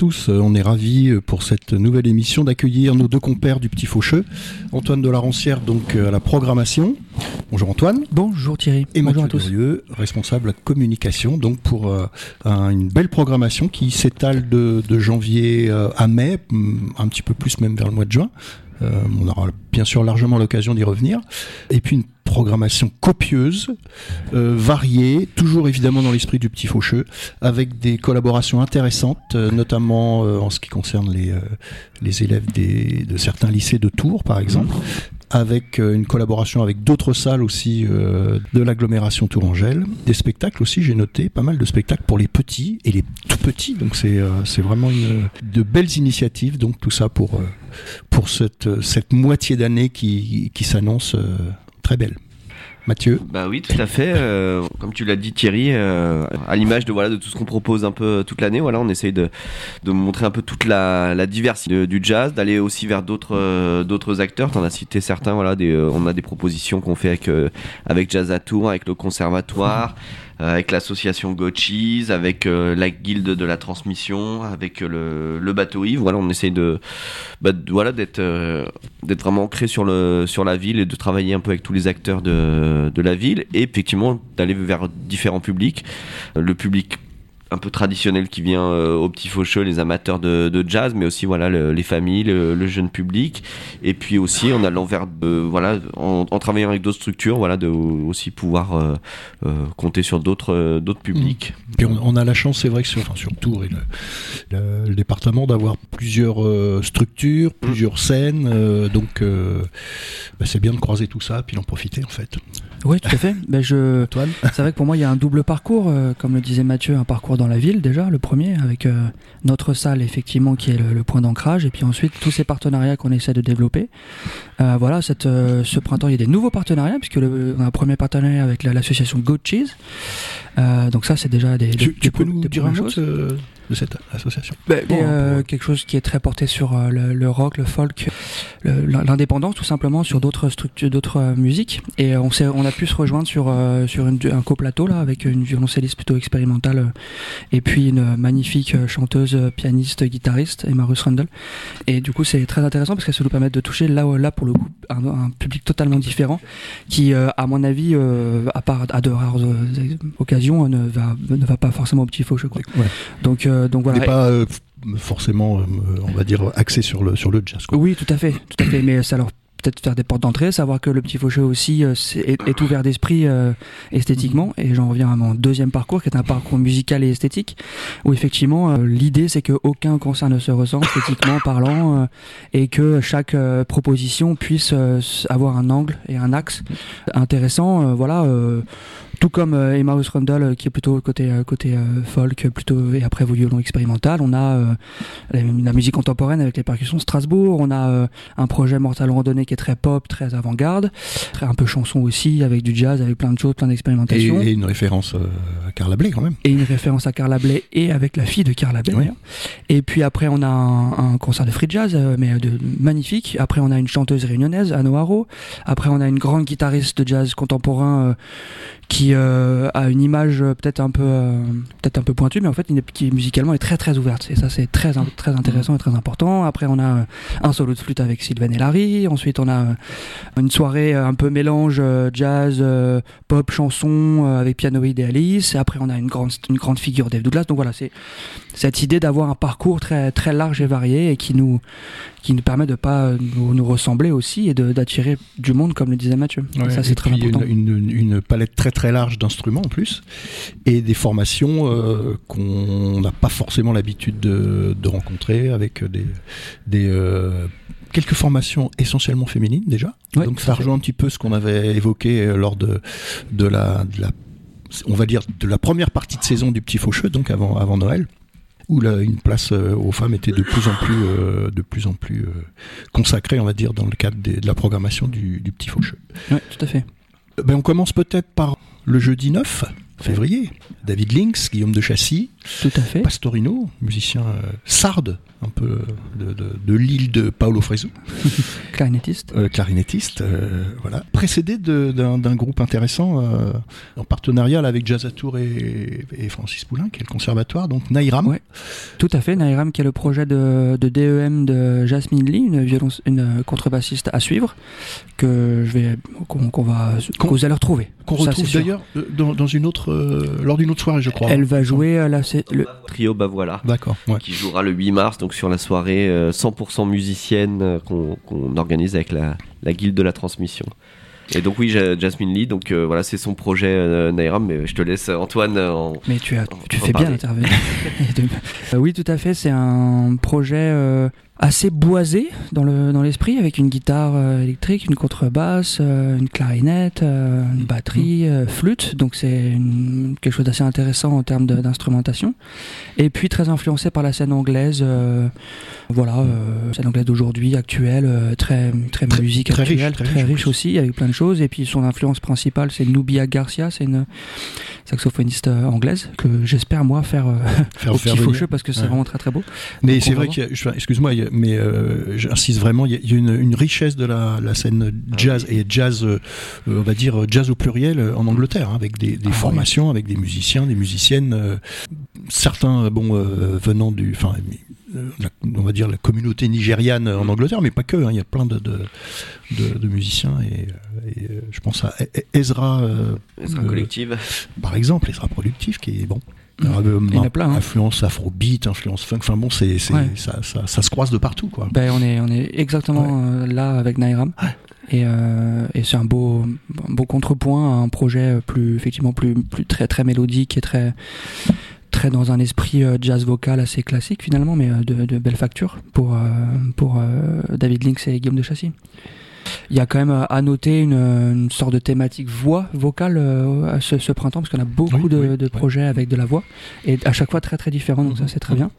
Tous, euh, on est ravis euh, pour cette nouvelle émission d'accueillir nos deux compères du Petit Faucheux, Antoine de la Roncière donc euh, à la programmation. Bonjour Antoine. Bonjour Thierry. Et Bonjour Mathieu à tous. Durieux, responsable communication, donc pour euh, un- une belle programmation qui s'étale de, de janvier à mai, hum, un petit peu plus même vers le mois de juin. Euh, on aura bien sûr largement l'occasion d'y revenir. Et puis une programmation copieuse, euh, variée, toujours évidemment dans l'esprit du petit faucheux, avec des collaborations intéressantes, euh, notamment euh, en ce qui concerne les, les élèves des, de certains lycées de Tours, par exemple, avec une collaboration avec d'autres salles aussi de l'agglomération Tourangelle, des spectacles aussi, j'ai noté, pas mal de spectacles pour les petits et les tout petits, donc c'est c'est vraiment une, de belles initiatives, donc tout ça pour, pour cette, cette moitié d'année qui, qui s'annonce très belle. Mathieu? Bah oui, tout à fait. euh, comme tu l'as dit Thierry, euh, à l'image de voilà de tout ce qu'on propose un peu toute l'année, voilà, on essaye de, montrer un peu toute la, diversité du jazz, d'aller aussi vers d'autres euh, d'autres acteurs. T'en as cité certains, voilà, euh, on a des propositions qu'on fait avec euh, Jazz à Tours, avec le conservatoire. euh, avec l'association Gotchis, avec euh, la guilde de la transmission, avec euh, le, bateau Yves, voilà, on essaye de, bah, voilà, d'être euh, d'être vraiment ancré sur le sur la ville et de travailler un peu avec tous les acteurs de, de la ville. Et effectivement d'aller vers différents publics. Euh, le public un peu traditionnel qui vient euh, au petit faucheux les amateurs de, de jazz mais aussi voilà le- les familles le, le jeune public. Et puis aussi en allant vers voilà en, en travaillant avec d'autres structures voilà de aussi pouvoir euh, euh, compter sur d'autres d'autres publics. Puis on, on a la chance, c'est vrai que sur, enfin, sur Tours et le, le- département d'avoir plusieurs structures, plusieurs scènes, donc bah, c'est bien de croiser tout ça, puis d'en profiter en fait. Oui, tout à fait. Ben, je... C'est vrai que pour moi, il y a un double parcours, euh, comme le disait Mathieu, un parcours dans la ville déjà, le premier, avec euh, notre salle effectivement qui est le, le point d'ancrage, et puis ensuite tous ces partenariats qu'on essaie de développer. Euh, voilà, cette, euh, ce printemps, il y a des nouveaux partenariats, puisque le, on a un premier partenariat avec la- l'association Goat Cheese. Euh, donc ça, c'est déjà des, des- Tu, tu des peux nous des dire un mot de, ce- de cette association? Bon, euh, pour- quelque chose qui est très porté sur euh, le, le rock, le folk, l'indépendance tout simplement sur d'autres structures, d'autres euh, musiques. Et euh, on a pu se rejoindre sur euh, sur une- un coplateau là avec une violoncelliste plutôt expérimentale euh, et puis une magnifique euh, chanteuse, euh, pianiste, guitariste, Emma Russ Rundle. Et du coup c'est très intéressant parce qu'elle se nous permet de toucher là où- là pour le coup un, un public totalement différent qui euh, à mon avis euh, à part à de rares euh, occasions ne va ne va pas forcément au petit faucheux quoi. Ouais. Donc donc On voilà. n'est pas euh, forcément, euh, on va dire, axé sur le, sur le jazz. Quoi. Oui, tout à fait, tout à fait. Mais ça leur peut-être faire des portes d'entrée, savoir que le petit faucheux aussi euh, est, est ouvert d'esprit euh, esthétiquement. Et j'en reviens à mon deuxième parcours, qui est un parcours musical et esthétique, où effectivement euh, l'idée c'est que aucun concert ne se ressent esthétiquement parlant, et que chaque proposition puisse avoir un angle et un axe intéressant. euh, voilà. Tout comme euh, Emmaus Rundle euh, qui est plutôt côté euh, côté euh, folk plutôt et après violon expérimental on a euh, la, musique contemporaine avec les percussions Strasbourg on a euh, un projet Mortal Randonnée qui est très pop très avant-garde très un peu chanson aussi avec du jazz avec plein de choses plein d'expérimentations et une référence euh, à Carla Bley quand même. et une référence à Carla Bley et avec la fille de Carla Bley. Oui. Et puis après, on a un, un concert de free jazz, euh, mais de magnifique. Après, on a une chanteuse réunionnaise, Anno Haro. Après, on a une grande guitariste de jazz contemporain euh, qui qui a une image peut-être un peu peut-être un peu pointue, mais en fait qui musicalement est très très ouverte. Et ça c'est très très intéressant et très important. Après on a un solo de flûte avec Sylvain et Larry. Ensuite on a une soirée un peu mélange jazz, pop, chanson avec pianoïde et Alice. Et après on a une grande une grande figure Dave Douglas. Donc voilà c'est cette idée d'avoir un parcours très très large et varié et qui nous qui nous permet de pas nous, ressembler aussi et d'attirer du monde comme le disait Mathieu. ça c'est très important. Une, une, palette très très large d'instruments en plus et des formations euh, qu'on n'a pas forcément l'habitude de, de, rencontrer avec des, des euh, quelques formations essentiellement féminines déjà. Donc ça rejoint un petit peu ce qu'on avait évoqué euh, lors de, de, la, de la on va dire de la première partie de saison du Petit Faucheux, donc avant, avant Noël où une place euh, aux femmes était de plus en plus, euh, de plus en plus euh, consacrée, on va dire, dans le cadre de la programmation du, Petit Faucheux. Oui, tout à fait. Ben, on commence peut-être par le jeudi 9 février. David Lynx, Guillaume de Chassis, Tout à fait. Pastorino, musicien sarde, un peu de, de, l'île de Paolo Fresu. clarinettiste. Euh, clarinettiste, euh, voilà. Précédé d'un groupe intéressant euh, en partenariat avec Jazz Tour et, et, Francis Poulain, qui est le conservatoire, donc Naïram. Ouais, tout à fait. Naïram, qui est le projet de, de DEM de Jasmine Lee, une, violence, une contrebassiste à suivre, que je vais, qu'on va, que vous allez retrouver. Qu'on retrouve d'ailleurs dans, dans, une autre, lors d'une autre soirée, je crois. Elle va jouer à la, le trio, bah voilà. D'accord. Ouais. Qui jouera le 8 mars, donc sur la soirée 100% euh, musicienne euh, qu'on organise avec la, la, guilde de la transmission. Et donc oui, Jasmine Lee, donc euh, voilà, c'est son projet euh, Naira, mais je te laisse Antoine. En, mais tu, as, tu fais bien d'intervenir. oui, tout à fait, c'est un projet assez boisé dans le dans l'esprit avec une guitare euh, électrique, une contrebasse, euh, une clarinette, euh, une batterie, mm. flûte. Donc c'est quelque chose d'assez intéressant en termes d'instrumentation. Et puis très influencé par la scène anglaise, voilà, scène anglaise d'aujourd'hui, actuelle, très très, musique actuelle, très, riche, aussi avec plein de choses. Et puis son influence principale, c'est Nubia Garcia, c'est une saxophoniste anglaise que j'espère moi faire, faire au petit faucheux parce que c'est vraiment très très beau. Mais c'est vrai que, excuse-moi, mais euh, j'insiste vraiment, il y, a une, richesse de la, scène jazz et jazz, euh, on va dire jazz au pluriel en Angleterre, hein, avec des, ah formations, avec des musiciens, des musiciennes, euh, certains bon venant du, enfin on va dire la communauté nigériane en Angleterre, mais pas que. Hein, il y a plein de, de, musiciens et, je pense à e-, Ezra, Ezra Collective, par exemple, Ezra Productif, qui est bon. Il y en a plein. Hein. Influence afrobeat, influence funk. Enfin bon, c'est, ça, ça, ça, se croise de partout, quoi. Ben, on est, on est exactement euh, là avec Nairam. Et, euh, et c'est un beau, beau contrepoint à un projet plus, effectivement, plus, plus très, très mélodique et très, très dans un esprit euh, jazz vocal assez classique finalement, mais de, de belle facture pour, pour David Lynx et Guillaume de Chassis. Il y a quand même euh, à noter une, une sorte de thématique voix vocale euh, ce, ce, printemps, parce qu'on a beaucoup de, de, projets avec de la voix, et à chaque fois très très différents, donc ça c'est très bien.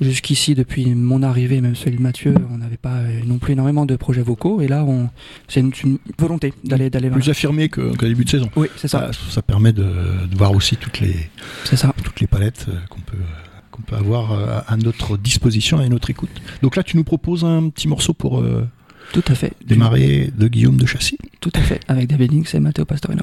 Jusqu'ici, depuis mon arrivée, même celui de Mathieu, on n'avait pas euh, non plus énormément de projets vocaux, et là, on, c'est une, une, volonté d'aller d'aller plus affirmé qu'au début de saison. Oui, c'est ça. ça. permet de, de, voir aussi toutes les ça. toutes les palettes qu'on peut qu'on peut avoir à notre disposition et à notre écoute. Donc là, tu nous proposes un petit morceau pour tout à fait. Démarré de Guillaume de Chassis. Tout à fait, avec David Links et Matteo Pastorino.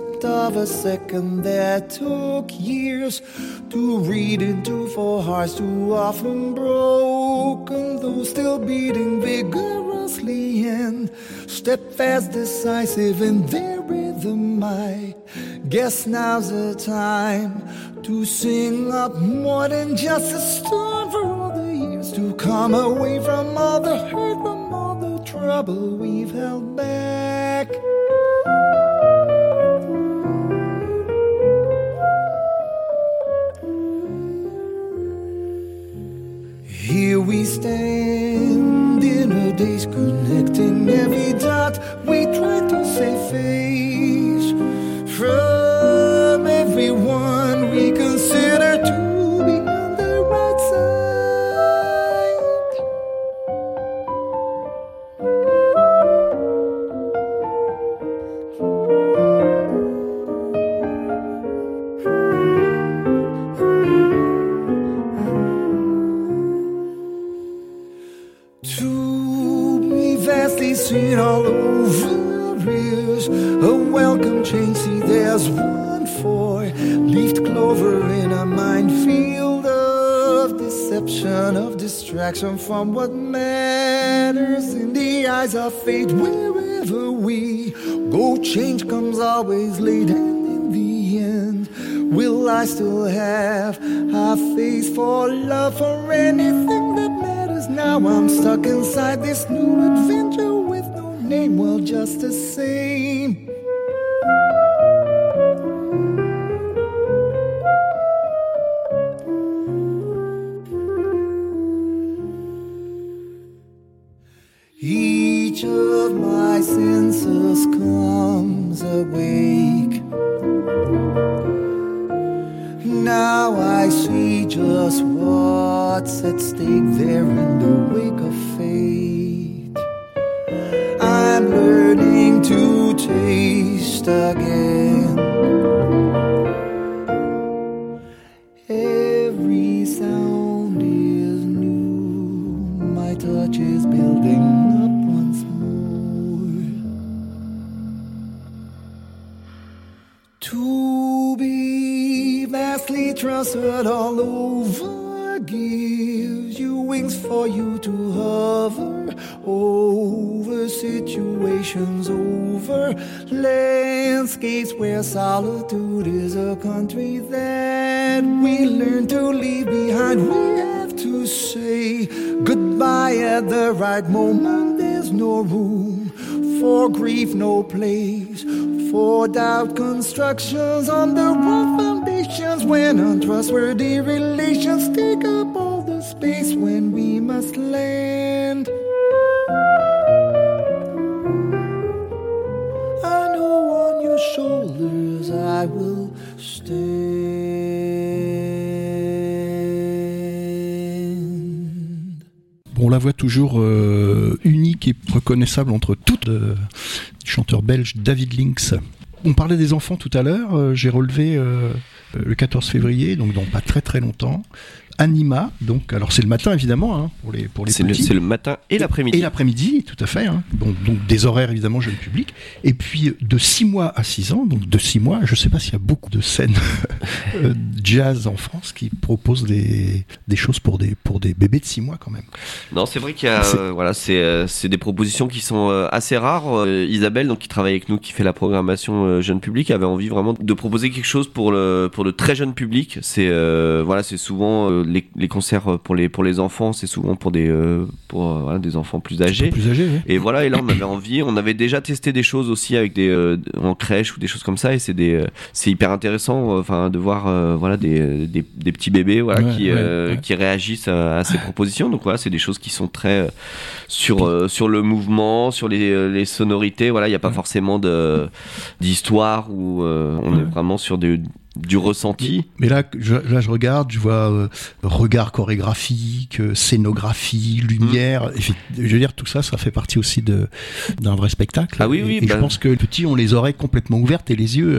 Concept of a second that took years to read into for hearts too often broken, though still beating vigorously and steadfast, decisive in their rhythm. I guess now's the time to sing up more than just a storm for all the years to come away from all the hurt, from all the trouble we've held back. From what touch is building up once more. To be vastly transferred all over gives you wings for you to hover over situations, over landscapes where solitude is a country that we learn to leave behind. Goodbye at the right moment. There's no room for grief, no place for doubt. Constructions on the wrong foundations when untrustworthy relations take up all the space when we must land. I know on your shoulders I will stand. On la voit toujours euh, unique et reconnaissable entre toutes. euh, du chanteur belge David Lynx. On parlait des enfants tout à l'heure. euh, J'ai relevé euh, euh, le 14 février, donc dans pas très très longtemps. Anima, donc alors c'est le matin évidemment hein, pour les pour les C'est le, c'est le matin et l'après-midi. Et l'après-midi, tout à fait. hein. Donc des horaires évidemment jeune public. Et puis de 6 mois à 6 ans, donc de 6 mois, je sais pas s'il y a beaucoup de scènes euh, jazz en France qui proposent des, des choses pour des, pour des bébés de 6 mois quand même. Non, c'est vrai qu'il y a, C'est- euh, voilà, c'est euh, c'est des propositions qui sont euh, assez rares. Euh, Isabelle, donc qui travaille avec nous, qui fait la programmation euh, jeune public, avait envie vraiment de proposer quelque chose pour le pour le très jeune public. C'est euh, voilà, c'est souvent euh, les, les concerts pour les pour les enfants, c'est souvent pour des euh, pour euh, voilà, des enfants plus âgés. Plus âgés, oui. Et voilà, et là on avait envie, on avait déjà testé des choses aussi avec des euh, en crèche ou des choses comme ça, et c'est des c'est hyper intéressant, enfin de voir voilà des, des des petits bébés voilà Ouais, qui ouais, ouais. qui réagissent à, à ces propositions. Donc voilà, c'est des choses qui sont très sur sur le mouvement, sur les les sonorités. Voilà, il n'y a pas forcément d'histoire où on est vraiment sur du du ressenti. Mais là, je, là, je regarde, je vois euh, regard chorégraphique, euh, scénographie, lumière. Puis, je veux dire, tout ça, ça fait partie aussi de d'un vrai spectacle. Ah oui, Et- oui, Et, je pense que les petits ont les oreilles complètement ouvertes et les yeux.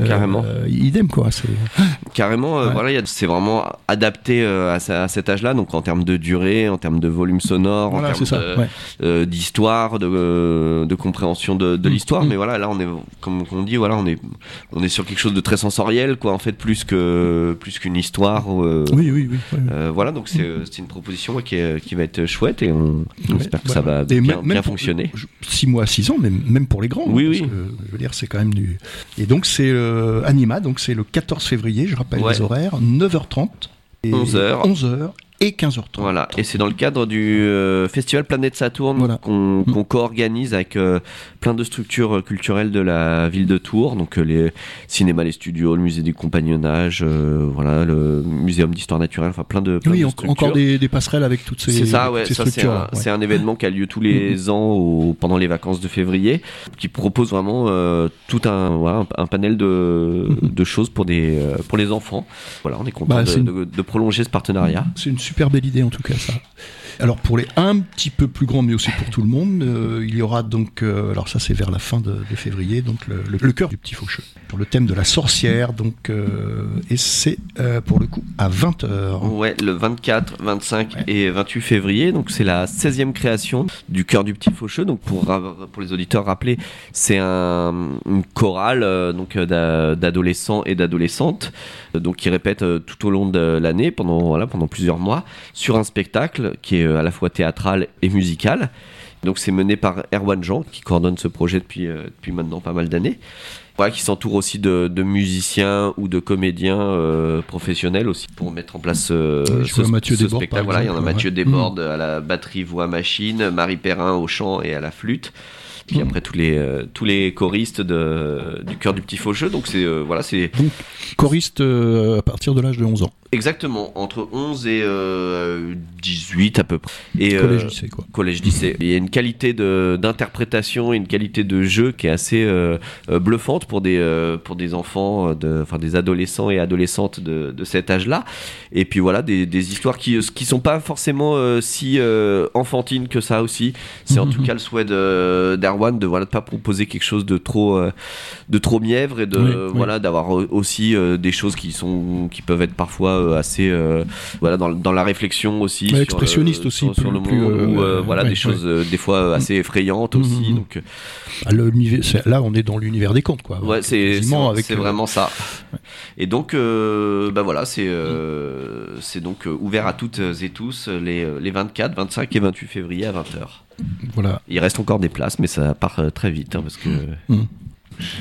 euh, Carrément. idem, quoi. C'est Carrément, Ouais. voilà, c'est vraiment adapté à, à cet âge-là, donc en termes de durée, en termes de volume sonore, voilà, en termes ouais. d'histoire, de, de compréhension de, de Mm. l'histoire. Mm. Mais voilà, là, on est, comme on dit, voilà, on est, on est sur quelque chose de très sensoriel, quoi, en fait, plus que, plus qu'une histoire. euh, Oui, oui, oui. ouais. euh, voilà, donc c'est, c'est une proposition ouais, qui, est- qui va être chouette et on, on Ouais, espère que voilà. ça va bien, même- bien même fonctionner. 6 mois, 6 ans, mais même pour les grands. Oui, hein, oui. parce que, je veux dire, c'est quand même du. Et donc, c'est euh, Anima, donc c'est le 14 février, je rappelle Ouais. les horaires, 9h30, et 11h. 11h et 15h30. Voilà, et c'est dans le cadre du euh, festival Planète Saturne Voilà. qu'on qu'on co-organise avec euh, plein de structures euh, culturelles de la ville de Tours, donc euh, les cinémas, les studios, le musée du compagnonnage, voilà, le muséum d'histoire naturelle, enfin plein de, plein Oui, de en- structures. encore des, des passerelles avec toutes ces, C'est ça, ouais. c'est un, ouais. un événement qui a lieu tous les ans au- pendant les vacances de février, qui propose vraiment tout un, voilà, un, un panel de, Mhm. de choses pour des, pour les enfants. Voilà, on est content Bah, de, une- prolonger ce partenariat. C'est une super belle idée en tout cas ça. Alors pour les un petit peu plus grands, mais aussi pour tout le monde, euh, il y aura donc, euh, alors ça c'est vers la fin de, de février, donc le, le, le cœur du petit faucheux, pour le thème de la sorcière, donc euh, et c'est pour le coup à 20h. Ouais, le 24, 25 Ouais. et 28 février. Donc c'est la 16e création du cœur du petit faucheux. Donc pour pour les auditeurs rappeler, c'est un une chorale donc d'a- d'adolescents et d'adolescentes donc qui répètent euh, tout au long de l'année pendant voilà pendant plusieurs mois sur un spectacle qui est à la fois théâtral et musical. Donc c'est mené par Erwan Jean qui coordonne ce projet depuis euh, depuis maintenant pas mal d'années. Voilà, qui s'entoure aussi de, de musiciens ou de comédiens euh, professionnels aussi pour mettre en place euh, ce, Mathieu ce Desbordes, spectacle. Voilà, il y en a Mathieu. Desbordes à la batterie, voix, machine, Marie Perrin au chant et à la flûte. Puis Mm. après tous les euh, tous les choristes de, du cœur du petit faucheux. Donc c'est euh, voilà, c'est Choriste euh, à partir de l'âge de 11 ans, exactement entre 11 et euh, 18 à peu près. Et euh, collège lycée quoi. collège lycée. Il y a une qualité de d'interprétation et une qualité de jeu qui est assez euh, euh, bluffante pour des euh, pour des enfants de enfin des adolescents et adolescentes de, de cet âge-là. Et puis voilà des, des histoires qui qui sont pas forcément si enfantines que ça aussi. C'est en tout cas le souhait de d'Erwan de voilà de pas proposer quelque chose de trop de trop mièvre et de Oui, oui. voilà d'avoir aussi des choses qui sont qui peuvent être parfois euh, assez euh, voilà dans, dans la réflexion aussi Ouais, expressionniste euh, aussi, sur, le plus, monde euh, ouais, voilà ouais, des choses des fois euh, assez effrayantes aussi Mhm. donc Ah, là on est dans l'univers des contes quoi. ouais c'est vraiment ça et donc bah voilà c'est c'est donc ouvert à toutes et tous les, les 24 25 et 28 février à 20h Voilà. il reste encore des places mais ça part très vite hein, parce que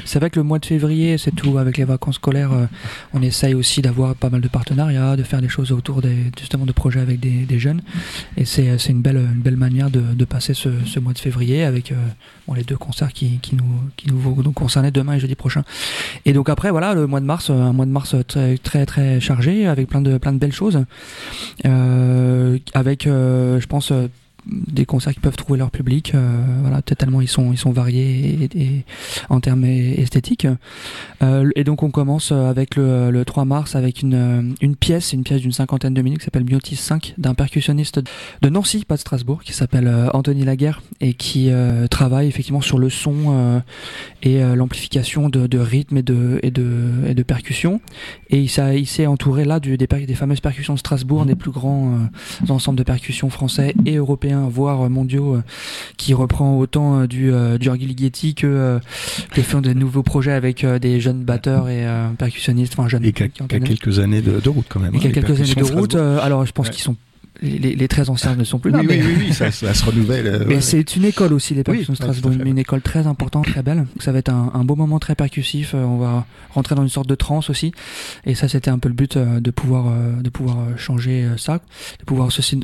C'est vrai que le mois de février, c'est tout. Avec les vacances scolaires, euh, on essaye aussi d'avoir pas mal de partenariats, de faire des choses autour justement de projets avec des, jeunes. Et c'est c'est une belle, une belle manière de, passer ce, mois de février avec euh, les deux concerts qui, nous, qui nous concerner demain et jeudi prochain. Et donc après, voilà, le mois de mars, euh, un mois de mars très, très, très chargé avec plein de, plein de belles choses. Euh, avec, euh, je pense, euh, des concerts qui peuvent trouver leur public, euh, voilà, tellement ils sont, ils sont variés et, et- en termes esthétiques. Euh, et donc on commence avec le, le 3 mars avec une, euh, une pièce, une pièce d'une cinquantaine de minutes qui s'appelle Biotis 5 d'un percussionniste de Nancy, pas de Strasbourg, qui s'appelle euh, Anthony Laguerre et qui euh, travaille effectivement sur le son euh, et euh, l'amplification de, de rythme et de, et de, et de percussion. Et il s'est il s'est entouré là du, des, des fameuses percussions de Strasbourg, des plus grands euh, ensembles de percussions français et européens, voire euh, mondiaux, euh, qui reprend autant euh, du Giorgi Ligeti que, que font de nouveaux projets avec des jeunes batteurs et percussionnistes, enfin jeunes Et qui a, quelques années de, de route quand même. et hein, a quelques années de route. Alors je pense Ouais. qu'ils sont les, les- les très anciens ne sont plus là, oui, mais, oui, oui, oui, ça, ça se renouvelle. euh, mais ouais. c'est une école aussi, les percussions Oui, de Strasbourg, fait, une école très importante, très belle. Ça va être un, un beau moment très percussif. euh, on va rentrer dans une sorte de transe aussi, et ça, c'était un peu le but euh, de pouvoir de pouvoir changer ça, de pouvoir se, se-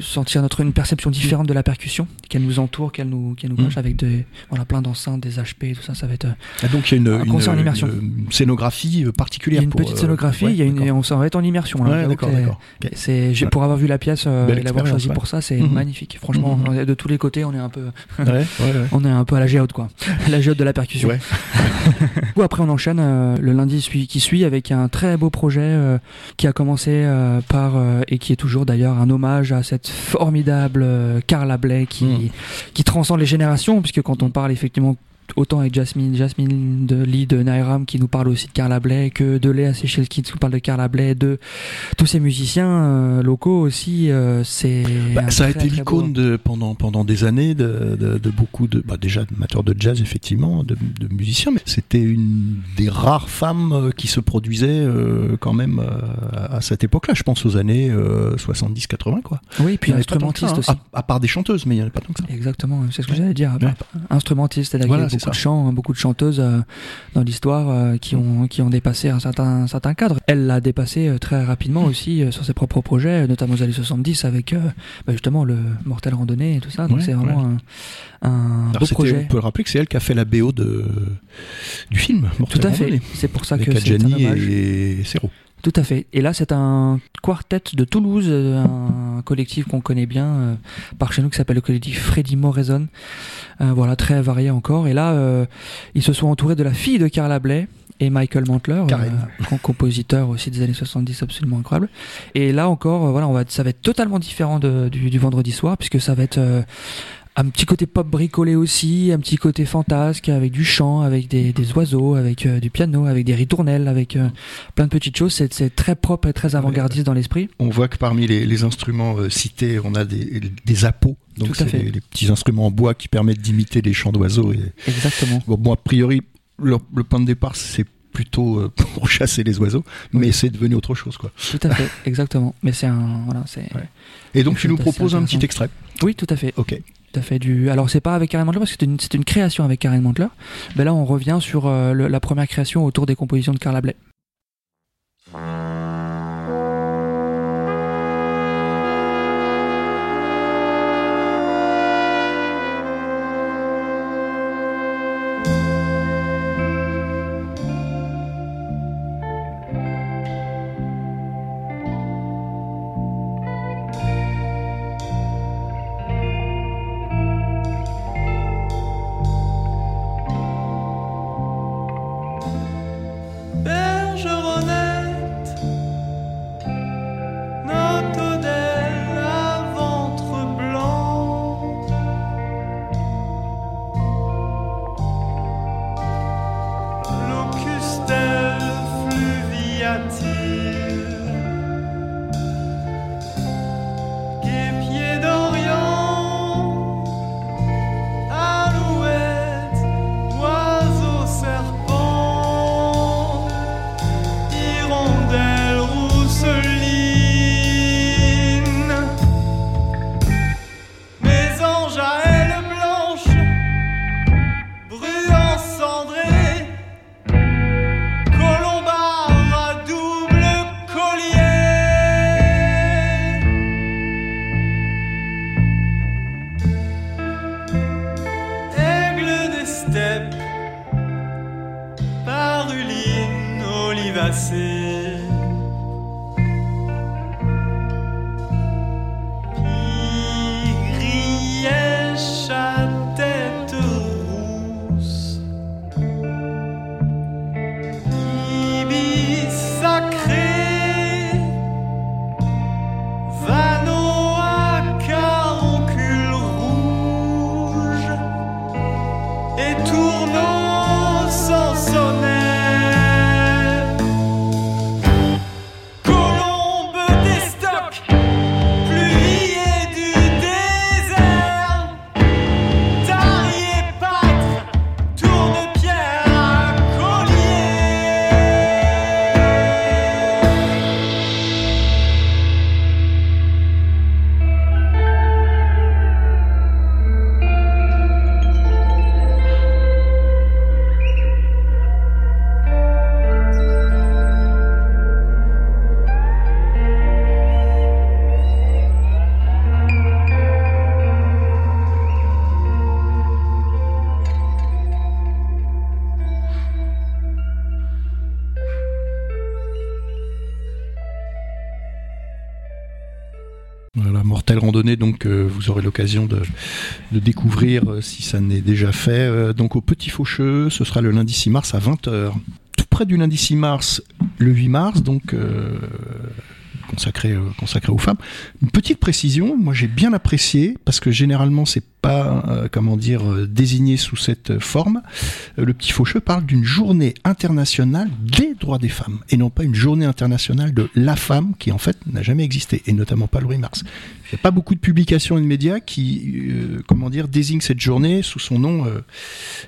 sentir notre une perception différente de la percussion, qu'elle nous entoure, qu'elle nous qu'elle nous Mm. coche avec des voilà plein d'enceintes, des HP, tout ça, ça va être. Ah, donc il y a une, Un concert en une- immersion. une scénographie euh, Il y particulière. a une pour, petite scénographie, ouais, il y a une, on s'en va être en immersion. là. Ouais, J'avoue d'accord, que c'est- d'accord. Ok. C'est, j'ai- pour avoir vu la pièce euh, et l'avoir expérience, choisi ouais. pour ça, c'est Mhm. magnifique. Franchement, Mhm. de tous les côtés, on est un peu, Ouais, on est un peu à la géode quoi, la géode de la percussion. Ouais. Ou après on enchaîne euh, le lundi qui suit avec un très beau projet euh, qui a commencé euh, par euh, et qui est toujours d'ailleurs un hommage à cette formidable euh, Carla Bley qui Mhm. qui transcende les générations puisque quand on parle effectivement autant avec Jasmine, Jasmine de Lee de Nairam qui nous parle aussi de Carla Bley que de Léa Sechelki qui nous parle de Carla Bley, de tous ces musiciens euh, locaux aussi. euh, c'est Bah, ça a été l'icône de, pendant, pendant des années de, de, de beaucoup de, bah, déjà d'amateurs de jazz, effectivement, de, de musiciens, mais c'était une des rares femmes euh, qui se produisaient euh, quand même à cette époque-là. Je pense aux années euh, 70-80, quoi. Oui, puis que ça, instrumentiste hein. aussi. À, à part des chanteuses, mais il n'y en a pas tant que ça. Exactement, c'est ce que j'allais dire. Ouais. Instrumentiste, c'est-à-dire Voilà, qu'il y a c'est beaucoup de chants, hein, beaucoup de chanteuses euh, dans l'histoire euh, qui ont qui ont dépassé un certain un certain cadre. Elle l'a dépassé euh, très rapidement aussi euh, sur ses propres projets, notamment aux années 70 avec euh, bah, justement le Mortel Randonnée et tout ça. Donc Ouais, c'est vraiment un, un Alors, beau projet. On peut le rappeler que c'est elle qui a fait la BO de, du film. Tout Mortel à fait. Randonnée, C'est pour ça que c'est un hommage. et Serrault. Tout à fait. Et là, c'est un quartet de Toulouse, euh, un collectif qu'on connaît bien euh, par chez nous qui s'appelle le collectif Freddy Moraison. Euh, voilà, très varié encore. Et là, euh, ils se sont entourés de la fille de Carla Bley et Michael Mantler, com- compositeur aussi des années 70 absolument incroyable. Et là encore, voilà, on va, ça va être totalement différent de- du, du vendredi soir puisque ça va être un petit côté pop bricolé aussi, un petit côté fantasque avec du chant, avec des, des oiseaux, avec euh, du piano, avec des ritournelles, avec euh, plein de petites choses. C'est, c'est très propre et très avant-gardiste dans l'esprit. On voit que parmi les, les instruments euh, cités, on a des, des appos. Donc c'est les, les petits instruments en bois qui permettent d'imiter les chants d'oiseaux. Et... Exactement. Bon, bon, a priori, le, le point de départ, c'est plutôt euh, pour chasser les oiseaux, mais c'est devenu autre chose. quoi. Tout à fait, exactement. Mais c'est un, voilà, c'est. Ouais. Et donc tu nous proposes un petit extrait. Oui, tout à fait. Ok. Tout à fait. Du... Alors c'est pas avec Karen Mantler parce que c'est une, création avec Karen Mantler. Mais là on revient sur euh, le- la première création autour des compositions de Carla Bley. Donc euh, vous aurez l'occasion de, découvrir, euh, si ça n'est déjà fait, euh, donc au Petit Faucheux, ce sera le lundi 6 mars à 20h. Tout près du lundi 6 mars, le 8 mars, donc consacré, consacré aux femmes. Une petite précision, moi j'ai bien apprécié, parce que généralement c'est pas, comment dire, désigné sous cette forme. Le Petit Faucheux parle d'une journée internationale des droits des femmes, et non pas une journée internationale de la femme, qui en fait n'a jamais existé, et notamment pas le 8 mars. N'y a pas beaucoup de publications et de médias qui, euh, comment dire, désignent cette journée sous son nom euh,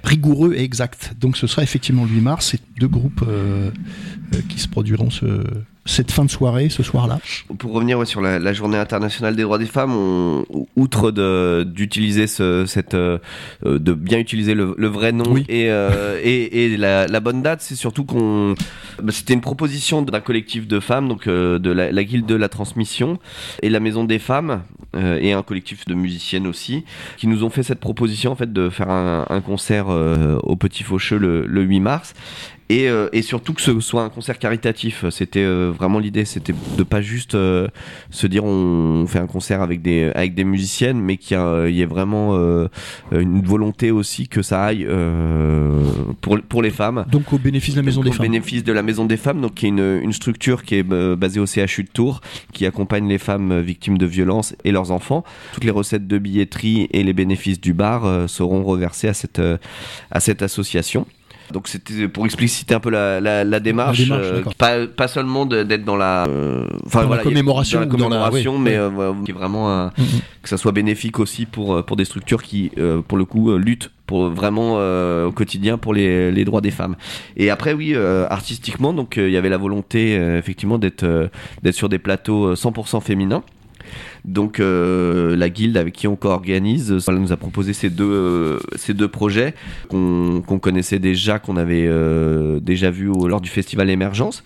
rigoureux et exact. Donc ce sera effectivement le 8 mars, c'est deux groupes euh, qui se produiront ce, cette fin de soirée, ce soir-là. Pour revenir ouais, sur la, la journée internationale des droits des femmes, on, outre de- d'utiliser ce, cette, euh, de bien utiliser le, le vrai nom Oui. et, euh, et, et la, la bonne date, c'est surtout qu'on, bah, c'était une proposition d'un collectif de femmes, donc euh, de la, la Guilde de la Transmission et la Maison des Femmes euh, et un collectif de musiciennes aussi, qui nous ont fait cette proposition en fait de faire un, concert euh, au Petit Faucheux le, le 8 mars. Et, euh, et surtout que ce soit un concert caritatif. C'était euh, vraiment l'idée, c'était de pas juste euh, se dire on fait un concert avec des avec des musiciennes, mais qu'il y, il y ait vraiment euh, une volonté aussi que ça aille euh, pour pour les femmes. Donc au bénéfice de la Maison Donc, des au Femmes. bénéfice de la Maison des Femmes, donc qui est une, une structure qui est euh, basée au CHU de Tours, qui accompagne les femmes euh, victimes de violences et leurs enfants. Toutes les recettes de billetterie et les bénéfices du bar euh, seront reversés à cette, euh, à cette association. Donc c'était pour expliciter un peu la, la, la démarche, démarche, euh, pas, pas seulement d'être dans la, euh, enfin Dans la voilà, il y a- commémoration dans la dans la- commémoration, oui, mais oui. euh, qui est vraiment un- Mhm. que ça soit bénéfique aussi pour, euh, pour des structures qui, euh, pour le coup, euh, luttent pour vraiment euh, au quotidien pour les, les droits des femmes. Et après, oui, euh, artistiquement, donc euh, il y avait la volonté euh, effectivement d'être euh, d'être sur des plateaux euh, 100% féminins. Donc euh, la guilde avec qui on co-organise euh, voilà, nous a proposé ces deux, euh, ces deux projets qu'on qu'on connaissait déjà, qu'on avait euh, déjà vu au- lors du festival Émergence.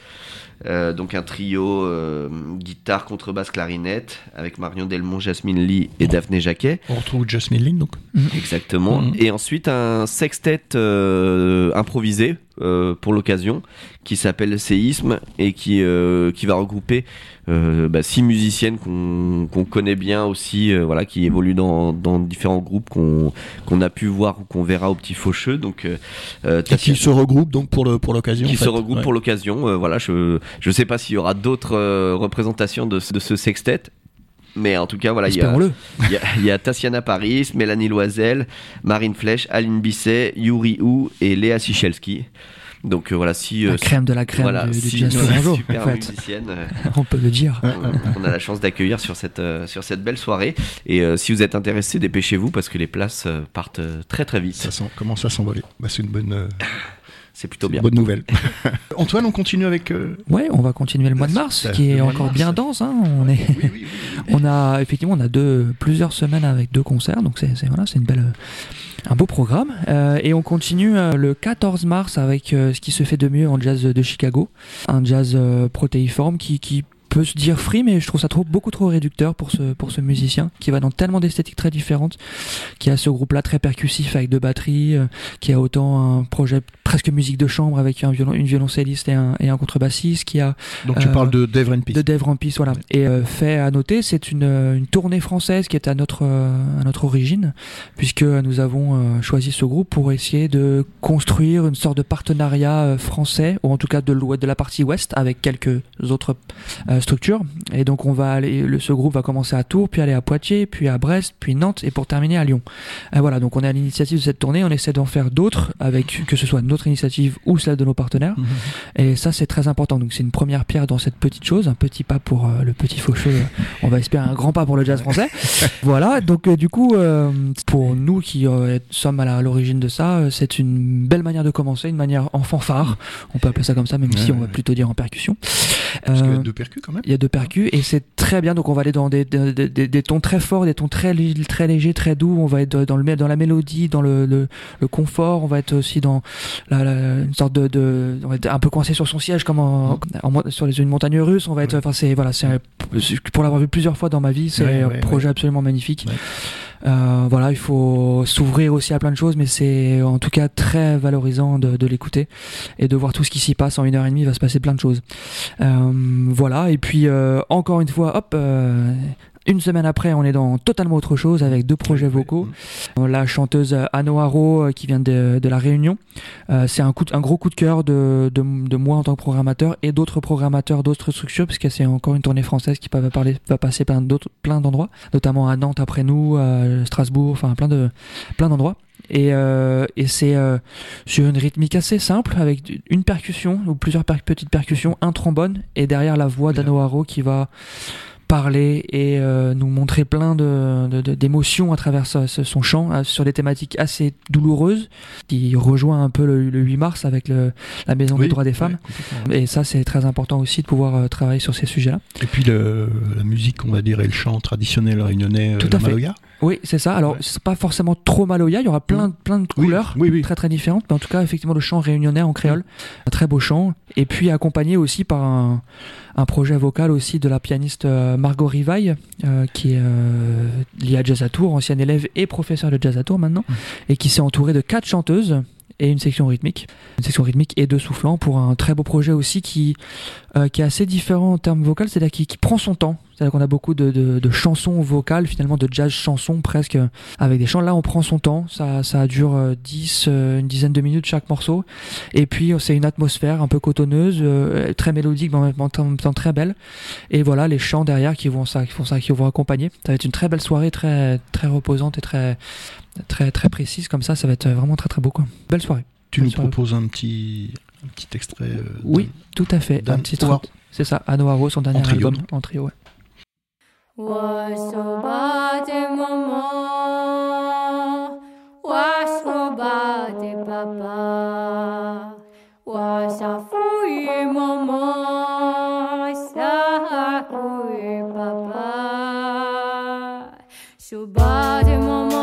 Euh, donc un trio euh, guitare, contrebasse, clarinette avec Marion Delmont, Jasmine Lee et Daphné Jacquet. On retrouve Jasmine Lynn, donc. Exactement. Mhm. Et ensuite un sextet euh, improvisé euh, pour l'occasion qui s'appelle Séisme et qui, euh, qui va regrouper euh, bah, six musiciennes qu'on qu'on connaît bien aussi, euh, voilà, qui évoluent dans, dans différents groupes qu'on qu'on a pu voir ou qu'on verra au Petit Faucheux. Donc, qui se regroupent donc pour le pour l'occasion. qui en fait. se regroupent Ouais. pour l'occasion. Euh, voilà, je je sais pas s'il y aura d'autres euh, représentations de, de ce sextet. Mais en tout cas, voilà, il y a, Espérons-le. il y y a Tatiana Paris, Mélanie Loisel, Marine Flèche, Aline Bisset, Yuri Hu et Léa Sichelski. Donc euh, voilà, si, euh, La crème de la crème voilà, du, du si jazz nos tourangeau, super en fait. musiciennes, euh, On peut le dire. on, on a la chance d'accueillir sur cette euh, sur cette belle soirée. Et euh, si vous êtes intéressé, dépêchez-vous parce que les places euh, partent très très vite. Ça sent- commence à s'envoler. Bah, c'est une bonne, euh, C'est plutôt bien. bonne nouvelle. Antoine, on continue avec. euh, Ouais, on va continuer le mois de mars, qui est encore mars. bien dense. Hein. On est, Oui, oui, oui, oui. on a effectivement, on a deux, plusieurs semaines avec deux concerts, donc c'est, c'est- voilà, c'est une belle, euh, un beau programme. Euh, et on continue euh, le 14 mars avec euh, ce qui se fait de mieux en jazz de Chicago, un jazz euh, protéiforme qui, qui peut se dire free, mais je trouve ça trop, beaucoup trop réducteur pour ce, pour ce musicien qui va dans tellement d'esthétiques très différentes, qui a ce groupe-là très percussif avec deux batteries, euh, qui a autant un projet presque musique de chambre avec un violon, une violoncelliste et un, et un contrebassiste, qui a Donc tu Euh, parles de Dave Renpy. de Dave Rampis, voilà. Et euh, fait à noter, c'est une, une tournée française qui est à notre, à notre origine, puisque nous avons choisi ce groupe pour essayer de construire une sorte de partenariat français, ou en tout cas de la partie ouest, avec quelques autres structures. Et donc on va aller, le, ce groupe va commencer à Tours, puis aller à Poitiers, puis à Brest, puis Nantes, et pour terminer à Lyon. Et voilà, donc on est à l'initiative de cette tournée, on essaie d'en faire d'autres, avec que ce soit notre initiative ou celle de nos partenaires. Mhm. Et ça, c'est très important. Donc, c'est une première pierre dans cette petite chose, un petit pas pour euh, le petit faucheux. euh, On va espérer un grand pas pour le jazz français. voilà. Donc, euh, du coup, euh, pour nous qui sommes à l'origine de ça, c'est une belle manière de commencer, une manière en fanfare. On peut appeler ça comme ça, même Ouais, si on va ouais. plutôt dire en percussion. Parce qu'il y a deux percus quand même. il y a deux percus et c'est très bien. Donc on va aller dans des, des, des- des tons très forts, des tons très très légers, très doux. On va être dans le dans la mélodie, dans le, le, le confort. On va être aussi dans la, la- une sorte de, de on va être un peu coincé sur son siège comme en, en mo- sur les, une montagne russe. On va être enfin c'est voilà c'est pour l'avoir vu plusieurs fois dans ma vie, c'est Ouais, un ouais, projet absolument magnifique. Euh, voilà, il faut s'ouvrir aussi à plein de choses, mais c'est en tout cas très valorisant de, l'écouter et de voir tout ce qui s'y passe en une heure et demie. Il va se passer plein de choses. Euh, voilà, et puis euh, encore une fois, hop, une semaine après, on est dans totalement autre chose avec deux projets vocaux. Euh, La chanteuse Anno Haro euh, qui vient de, de La Réunion. Euh, c'est un, coup de- un gros coup de cœur de, de, de moi en tant que programmateur et d'autres programmateurs d'autres structures, puisque c'est encore une tournée française qui va, parler, va passer plein d'autres- plein d'endroits, notamment à Nantes après nous, à Strasbourg, enfin plein de plein d'endroits. Et, euh, et c'est euh, sur une rythmique assez simple avec une percussion ou plusieurs per- petites percussions, un trombone et derrière la voix d'Anno Haro qui va parler et euh, nous montrer plein de, de- de- d'émotions à travers ce- son chant euh, sur des thématiques assez douloureuses qui rejoint un peu le, le 8 mars avec le- la Maison Oui, des droits des femmes. Et ça, c'est très important aussi de pouvoir euh, travailler sur ces sujets-là. Et puis le, la musique, on va dire, et le chant traditionnel réunionnais, euh, Tout la à fait. Maloya. Oui, c'est ça. Alors, Ouais. c'est pas forcément trop maloya. Il y aura plein, plein de couleurs oui, oui. très très différentes. Mais en tout cas, effectivement, le chant réunionnais en créole, un très beau chant. Et puis accompagné aussi par un, un projet vocal aussi de la pianiste euh, Margot Rivaille, euh, qui est euh, liée à Jazz à Tours, ancienne élève et professeur de Jazz à Tours maintenant, Mm. et qui s'est entourée de quatre chanteuses. et une section rythmique. Une section rythmique et deux soufflants pour un très beau projet aussi qui, euh, qui est assez différent en termes vocaux, c'est-à-dire qui, qui prend son temps. C'est-à-dire qu'on a beaucoup de, de, de chansons vocales, finalement de jazz chansons presque, euh, avec des chants. Là, on prend son temps, ça, ça dure euh, 10, euh, une dizaine de minutes chaque morceau. Et puis, euh, c'est une atmosphère un peu cotonneuse, euh, très mélodique, mais en même temps- très belle. Et voilà, les chants derrière qui vont ça, qui font ça, qui vont accompagner. Ça va être une très belle soirée, très, très reposante et très, très, très précise comme ça. Ça va être vraiment très, très beau, quoi. Belle soirée. Tu Belle nous soirée. proposes un petit, un petit extrait euh, Oui, tout à fait. Un petit. C'est ça, Anoharo, son dernier En album en trio. Ouais. 我手把的妈妈，我手把的爸爸，我小富裕妈妈，小富裕爸爸，手把的妈妈，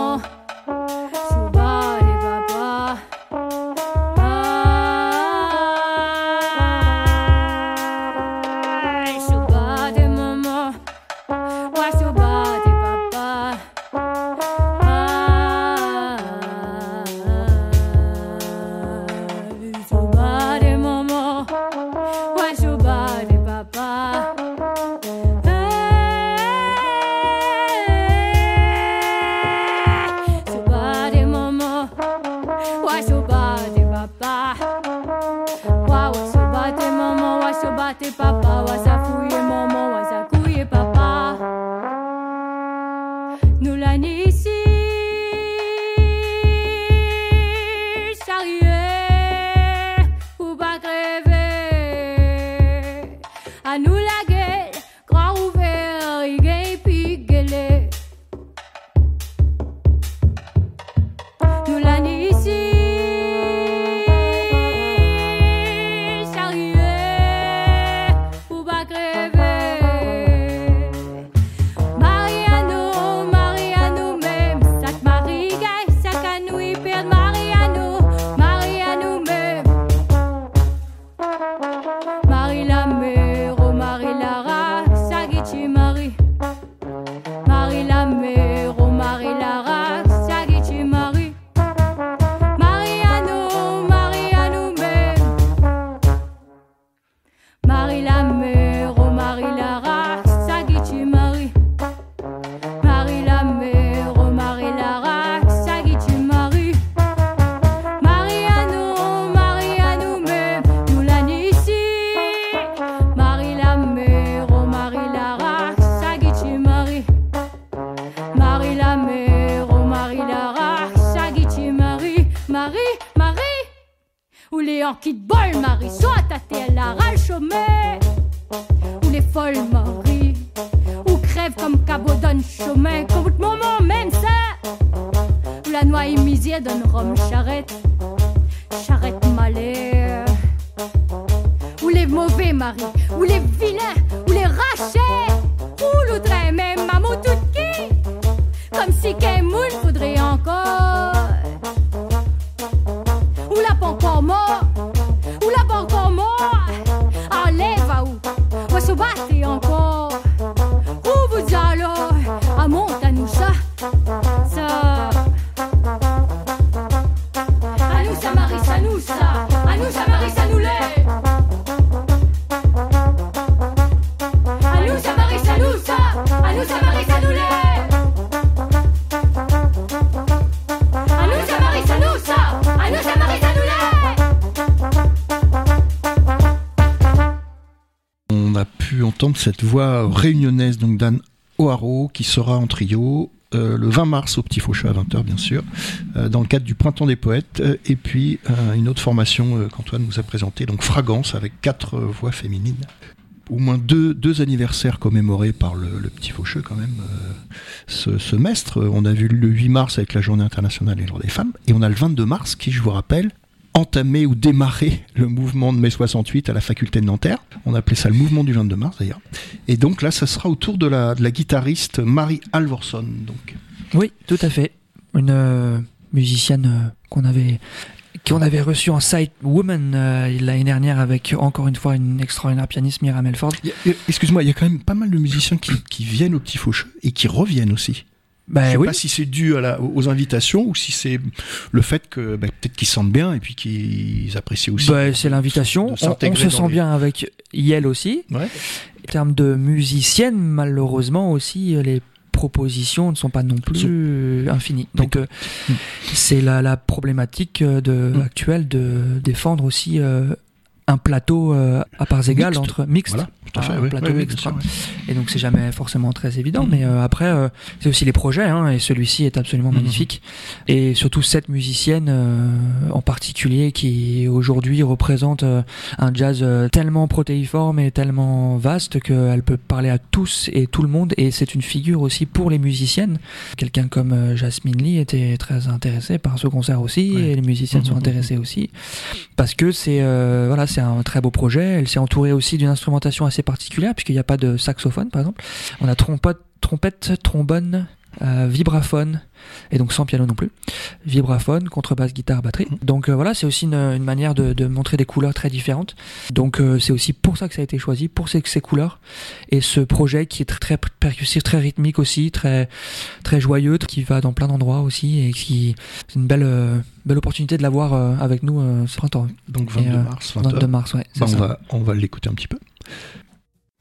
Ou les cette voix réunionnaise donc d'Anne O'Haro qui sera en trio euh, le 20 mars au Petit Faucheux à 20h bien sûr, euh, dans le cadre du Printemps des Poètes, euh, et puis une autre formation qu'Antoine nous a présentée, donc Fragance avec quatre voix féminines. Au moins deux, anniversaires commémorés par le, Petit Faucheux quand même ce semestre. On a vu le 8 mars avec la Journée internationale des droits des femmes, et on a le 22 mars qui, je vous rappelle, entamé ou démarré le mouvement de mai 68 à la faculté de Nanterre. On appelait ça le mouvement du 22 mars d'ailleurs. Et donc là, ça sera au tour de la, de la guitariste Marie Alvorson. Donc. Oui, tout à fait. Une euh, musicienne euh, qu'on avait qu'on avait reçue en Sight Woman euh, l'année dernière avec encore une fois une extraordinaire pianiste Mira Melford. Excuse-moi, il y a quand même pas mal de musiciens qui, qui viennent au Petit Faucheux et qui reviennent aussi. Bah Je sais oui. pas si c'est dû à la, aux invitations ou si c'est le fait que bah, peut-être qu'ils sentent bien et puis qu'ils apprécient aussi. Bah, c'est l'invitation. On, on se sent les- bien avec Yel aussi. Ouais. En termes de musicienne, malheureusement aussi, euh, les propositions ne sont pas non plus euh, infinies. Donc euh, c'est la, la problématique euh, de, Mm. actuelle de défendre aussi euh, un plateau euh, à parts égales Mixte. entre mixte. Voilà, tout à fait. un ouais, plateau ouais, ouais, mixte, bien sûr, quoi. ouais. Et donc c'est jamais forcément très évident, mais euh, après euh, c'est aussi les projets, hein, et celui-ci est absolument Mhm. magnifique. Et surtout cette musicienne euh, en particulier qui aujourd'hui représente euh, un jazz euh, tellement protéiforme et tellement vaste qu'elle peut parler à tous et tout le monde, et c'est une figure aussi pour les musiciennes. Quelqu'un comme euh, Jasmine Lee était très intéressé par ce concert aussi, et les musiciennes sont intéressées aussi, parce que c'est euh, voilà c'est un très beau projet. Elle s'est entourée aussi d'une instrumentation assez particulière puisqu'il n'y a pas de saxophone par exemple. On a trompette, trompette, trombone, euh, vibraphone et donc sans piano non plus. Vibraphone, contrebasse, guitare, batterie. Donc euh, voilà, c'est aussi une, une manière de, de montrer des couleurs très différentes. Donc euh, c'est aussi pour ça que ça a été choisi, pour ces, ces couleurs et ce projet qui est très, très percussif, très rythmique aussi, très très joyeux, qui va dans plein d'endroits aussi et qui c'est une belle belle opportunité de l'avoir avec nous ce printemps. Donc Et, 22 euh, mars, 20 22 mars, ouais. Bah, on, ça. va, on va l'écouter un petit peu.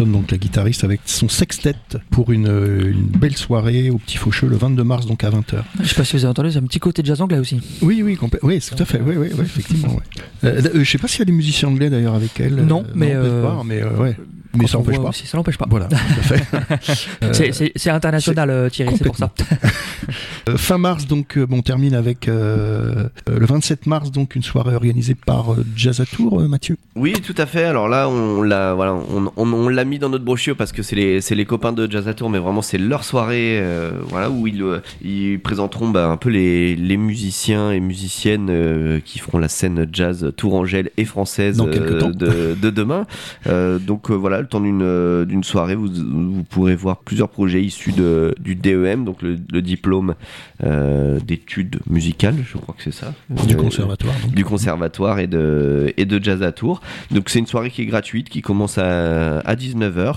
Donc la guitariste, avec son sextet pour une, euh, une belle soirée au Petit Faucheux le 22 mars, donc à 20h. Je sais pas si vous avez entendu, c'est un petit côté jazz anglais aussi. Oui, oui, oui, tout à fait, oui, oui, oui, effectivement. ouais. Euh, euh, je sais pas s'il y a des musiciens anglais d'ailleurs avec elle. Non, mais, euh, mais euh, ouais. Mais Quand ça n'empêche pas. aussi, ça n'empêche pas. Voilà, C'est- international, Thierry, c'est pour ça. Fin mars, donc, bon, on termine avec euh, le 27 mars, donc une soirée organisée par Jazz à Tours, Mathieu. Oui, tout à fait. Alors là, on l'a, voilà, on, on- on l'a mis dans notre brochure parce que c'est les, c'est les copains de Jazz à Tour, mais vraiment c'est leur soirée, euh, voilà, où ils, euh, ils présenteront bah, un peu les, les musiciens et musiciennes euh, qui feront la scène jazz tourangelle et française euh, de, de demain. Donc voilà, le temps d'une d'une soirée, vous, vous pourrez voir plusieurs projets issus de, du DEM, donc le, le diplôme d'études musicales, je crois que c'est ça. Du conservatoire. donc. du conservatoire et de, et de jazz à Tours. Donc c'est une soirée qui est gratuite, qui commence à, à 19h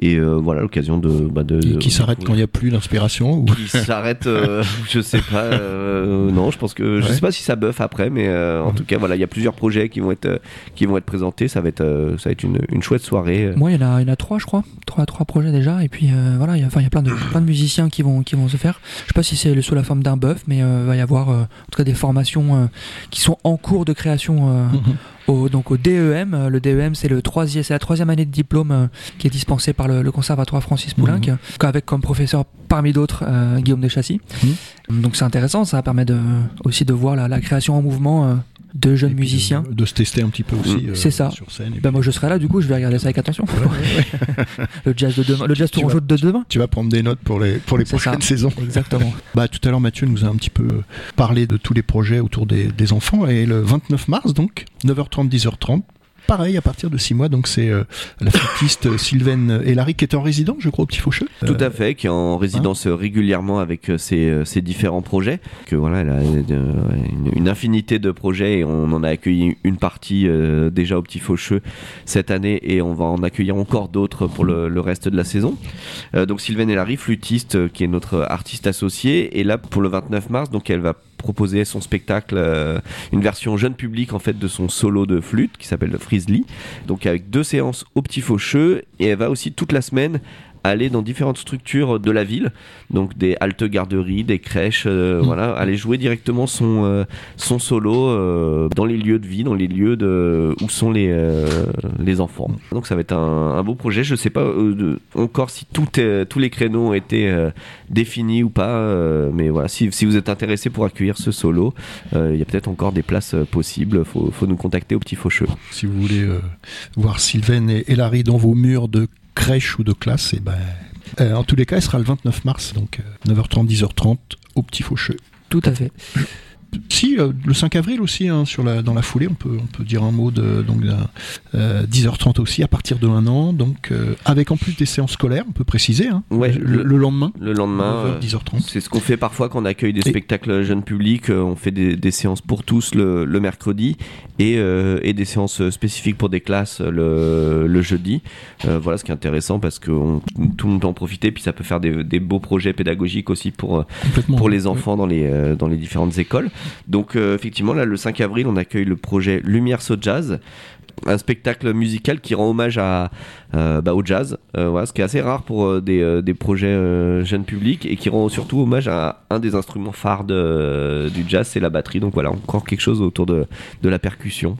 et euh, voilà l'occasion de, bah, de qui s'arrête quand il n'y a plus d'inspiration ou... qui s'arrête euh, je sais pas euh, non je pense que je Ouais. sais pas si ça buff après mais euh, en tout cas voilà il y a plusieurs projets qui vont être qui vont être présentés ça va être ça va être une, une chouette soirée Moi, il y en a, il y en a trois, je crois, trois, trois projets déjà, et puis voilà, il y a, enfin, il y a plein de, plein de musiciens qui vont, qui vont se faire. Je sais pas si c'est sous la forme d'un buff, mais il va y avoir en tout cas des formations qui sont en cours de création. Mhm. Au, donc au DEM, le DEM c'est le troisième, c'est la troisième année de diplôme euh, qui est dispensée par le, le conservatoire Francis Poulenc, Mhm. euh, avec comme professeur parmi d'autres euh, Guillaume Deschassis. Donc c'est intéressant, ça permet de, aussi de voir la, la création en mouvement euh, de jeunes puis musiciens. De, de se tester un petit peu aussi. Mm. euh, C'est ça. Sur scène. Ben moi je serai là, du coup je vais regarder ça avec attention. le jazz de demain, le jazz tourangeau de demain. Tu vas prendre des notes pour les, pour les ça. prochaines saisons. Exactement. Bah, tout à l'heure, Mathieu nous a un petit peu euh, parlé de tous les projets autour des, des enfants. Et le 29 mars, donc, 9h30, 10h30, pareil, à partir de 6 mois. Donc, c'est euh, la flûtiste euh, Sylvaine Hélary qui est en résident, je crois, au Petit Faucheux. Tout Euh, à fait, qui est en résidence euh, régulièrement avec euh, ses, euh, ses différents projets. Que voilà, elle a euh, une, une infinité de projets et on en a accueilli une partie euh, déjà au Petit Faucheux cette année et on va en accueillir encore d'autres pour le, le reste de la saison. Euh, donc Sylvaine Hélary, flûtiste, euh, qui est notre artiste associée, et là pour le 29 mars, donc elle va proposer son spectacle, euh, une version jeune public en fait de son solo de flûte qui s'appelle Frizzly, donc avec deux séances au Petit Faucheux et elle va aussi toute la semaine aller dans différentes structures de la ville, donc des haltes garderies, des crèches, euh, voilà, aller jouer directement son euh, son solo euh, dans les lieux de vie, dans les lieux de où sont les euh, les enfants. Donc ça va être un, un beau projet. Je sais pas euh, de- encore si tout est- tous les créneaux ont été euh, définis ou pas, euh, mais voilà, si, si vous êtes intéressé pour accueillir ce solo, euh, il y a peut-être encore des places euh, possibles. Faut faut nous contacter au petit faucheux. Si vous voulez euh, voir Sylvaine et Hélary dans vos murs de crèche ou de classe, et ben, euh, en tous les cas, elle sera le 29 mars, donc euh, 9h30, 10h30 au Petit Faucheux. Tout à fait. Si, euh, le 5 avril aussi, hein, sur la, dans la foulée, on peut, on peut dire un mot de donc, euh, 10h30 aussi, à partir de un an, donc euh, avec en plus des séances scolaires, on peut préciser, hein, Ouais, le, le- le lendemain, Le lendemain. 9h, euh, 10h30. C'est ce qu'on fait parfois quand on accueille des Et- spectacles jeunes publics. On fait des, des séances pour tous le, le mercredi et, euh, et des séances spécifiques pour des classes le, le jeudi. Voilà ce qui est intéressant parce que on- tout le monde peut en profiter. Puis ça peut faire des, des beaux projets pédagogiques aussi pour, pour les enfants dans les, dans les différentes écoles. Donc euh, effectivement, là, le 5 avril, on accueille le projet Lumière So Jazz. Un spectacle musical qui rend hommage à, euh, bah, au jazz, euh, ce qui est assez rare pour des, des projets jeunes publics et qui rend surtout hommage à un des instruments phares du jazz, c'est la batterie. Donc voilà, encore quelque chose autour de, de la percussion.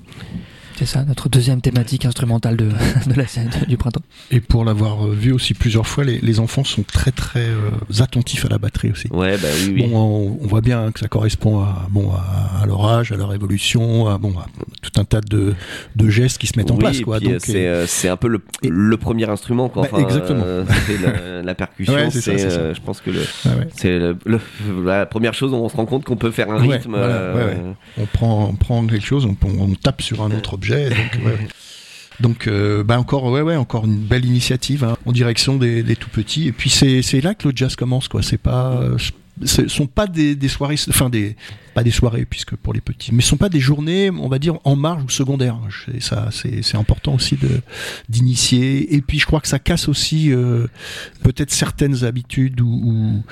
C'est ça, notre deuxième thématique instrumentale de, de la scène du printemps. Et pour l'avoir euh, vu aussi plusieurs fois, les, les enfants sont très très euh, attentifs à la batterie aussi. Ouais, bah oui, oui. Bon, on, on voit bien que ça correspond à, bon, à, à leur âge, à leur évolution, à, bon, à tout un tas de, de gestes qui se mettent en place. et Quoi. puis, euh, Donc, c'est euh, c'est un peu le, et- le premier instrument. Quoi. Bah, exactement. euh, c'est la, la percussion, Ouais, c'est ça, c'est, ça. je pense que le, ouais. c'est le- le- la première chose où on se rend compte qu'on peut faire un rythme. ouais, on, prend, on prend quelque chose, on, on tape sur un autre objet. Donc. Donc, euh, bah encore, ouais, ouais, encore une belle initiative hein, en direction des, tout petits. Et puis c'est c'est là que le jazz commence, quoi. C'est pas, euh, ce sont pas des, des soirées, enfin des pas des soirées puisque pour les petits, mais ce sont pas des journées, on va dire en marge ou secondaire. Je- Ça, c'est important aussi de d'initier. Et puis je crois que ça casse aussi euh, peut-être certaines habitudes ou, ou,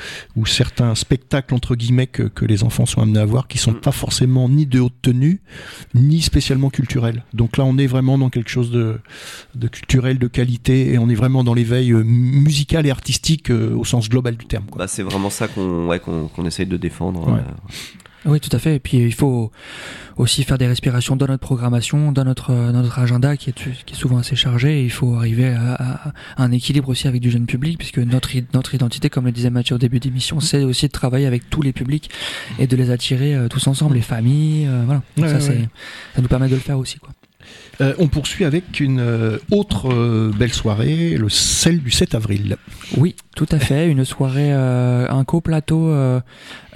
ou certains spectacles entre guillemets que, que les enfants sont amenés à voir qui sont Mm. pas forcément ni de haute tenue ni spécialement culturels. Donc là, on est vraiment dans quelque chose de, de culturel, de qualité, et on est vraiment dans l'éveil euh, musical et artistique euh, au sens global du terme. Bah, c'est vraiment ça qu'on ouais, essaye de défendre. Ouais. euh. Oui, tout à fait. Et puis il faut aussi faire des respirations dans notre programmation, dans notre, euh, dans notre agenda qui est, qui est souvent assez chargé. Et il faut arriver à, à- à un équilibre aussi avec du jeune public, puisque notre, notre identité, comme le disait Mathieu au début d'émission, c'est aussi de travailler avec tous les publics et de les attirer euh, tous ensemble, les familles. euh, voilà. Ouais, ça, ouais, nous permet de le faire aussi. Quoi. Euh, on poursuit avec une euh, autre euh, belle soirée, le celle du 7 avril. Oui, tout à fait. Une soirée, un coplateau